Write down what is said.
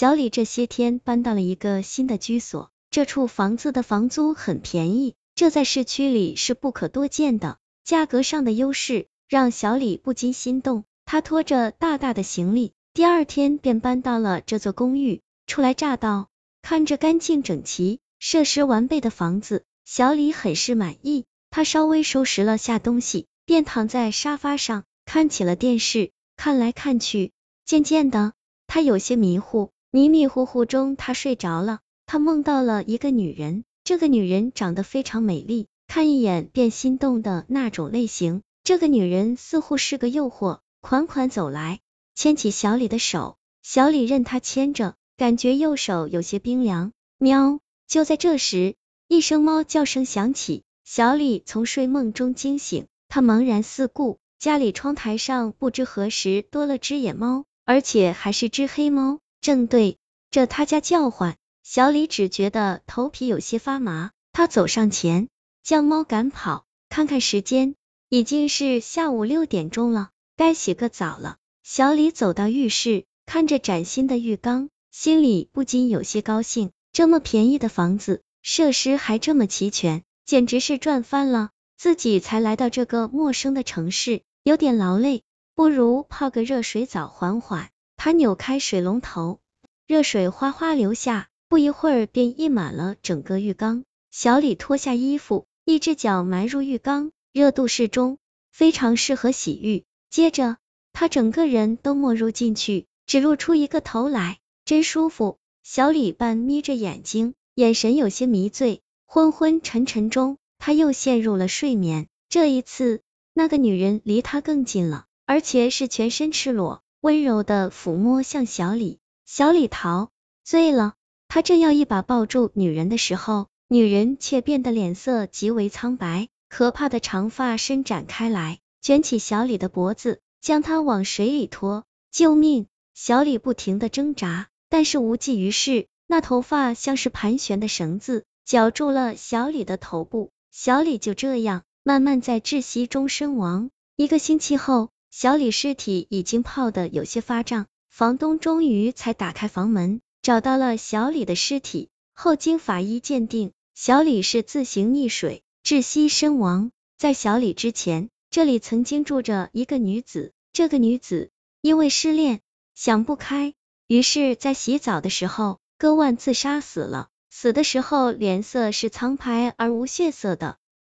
小李这些天搬到了一个新的居所，这处房子的房租很便宜，这在市区里是不可多见的。价格上的优势让小李不禁心动。他拖着大大的行李，第二天便搬到了这座公寓。初来乍到，看着干净整齐、设施完备的房子，小李很是满意。他稍微收拾了下东西，便躺在沙发上看起了电视，看来看去，渐渐的，他有些迷糊，迷迷糊糊中，他睡着了。他梦到了一个女人，这个女人长得非常美丽，看一眼便心动的那种类型。这个女人似乎是个诱惑。款款走来，牵起小李的手，小李任他牵着，感觉右手有些冰凉。喵！就在这时，一声猫叫声响起，小李从睡梦中惊醒，他茫然四顾，家里窗台上不知何时多了只野猫，而且还是只黑猫，正对着他家叫唤。小李只觉得头皮有些发麻，他走上前将猫赶跑。看看时间，已经是下午六点钟了。该洗个澡了。小李走到浴室，看着崭新的浴缸，心里不禁有些高兴。这么便宜的房子，设施还这么齐全，简直是赚翻了。自己才来到这个陌生的城市，有点劳累，不如泡个热水澡缓缓。他扭开水龙头，热水哗哗流下，不一会儿便溢满了整个浴缸。小李脱下衣服，一只脚埋入浴缸，热度适中，非常适合洗浴。接着，他整个人都没入进去，只露出一个头来，真舒服。小李半眯着眼睛，眼神有些迷醉，昏昏沉沉中，他又陷入了睡眠。这一次，那个女人离他更近了，而且是全身赤裸，温柔的抚摸向小李。小李陶醉了，他正要一把抱住女人的时候，女人却变得脸色极为苍白，可怕的长发伸展开来。卷起小李的脖子，将他往水里拖。救命！小李不停的挣扎，但是无济于事。那头发像是盘旋的绳子，绞住了小李的头部。小李就这样慢慢在窒息中身亡。一个星期后，小李尸体已经泡得有些发胀，房东终于才打开房门，找到了小李的尸体。后经法医鉴定，小李是自行溺水窒息身亡。在小李之前。这里曾经住着一个女子，这个女子因为失恋想不开，于是，在洗澡的时候割腕自杀死了。死的时候脸色是苍白而无血色的。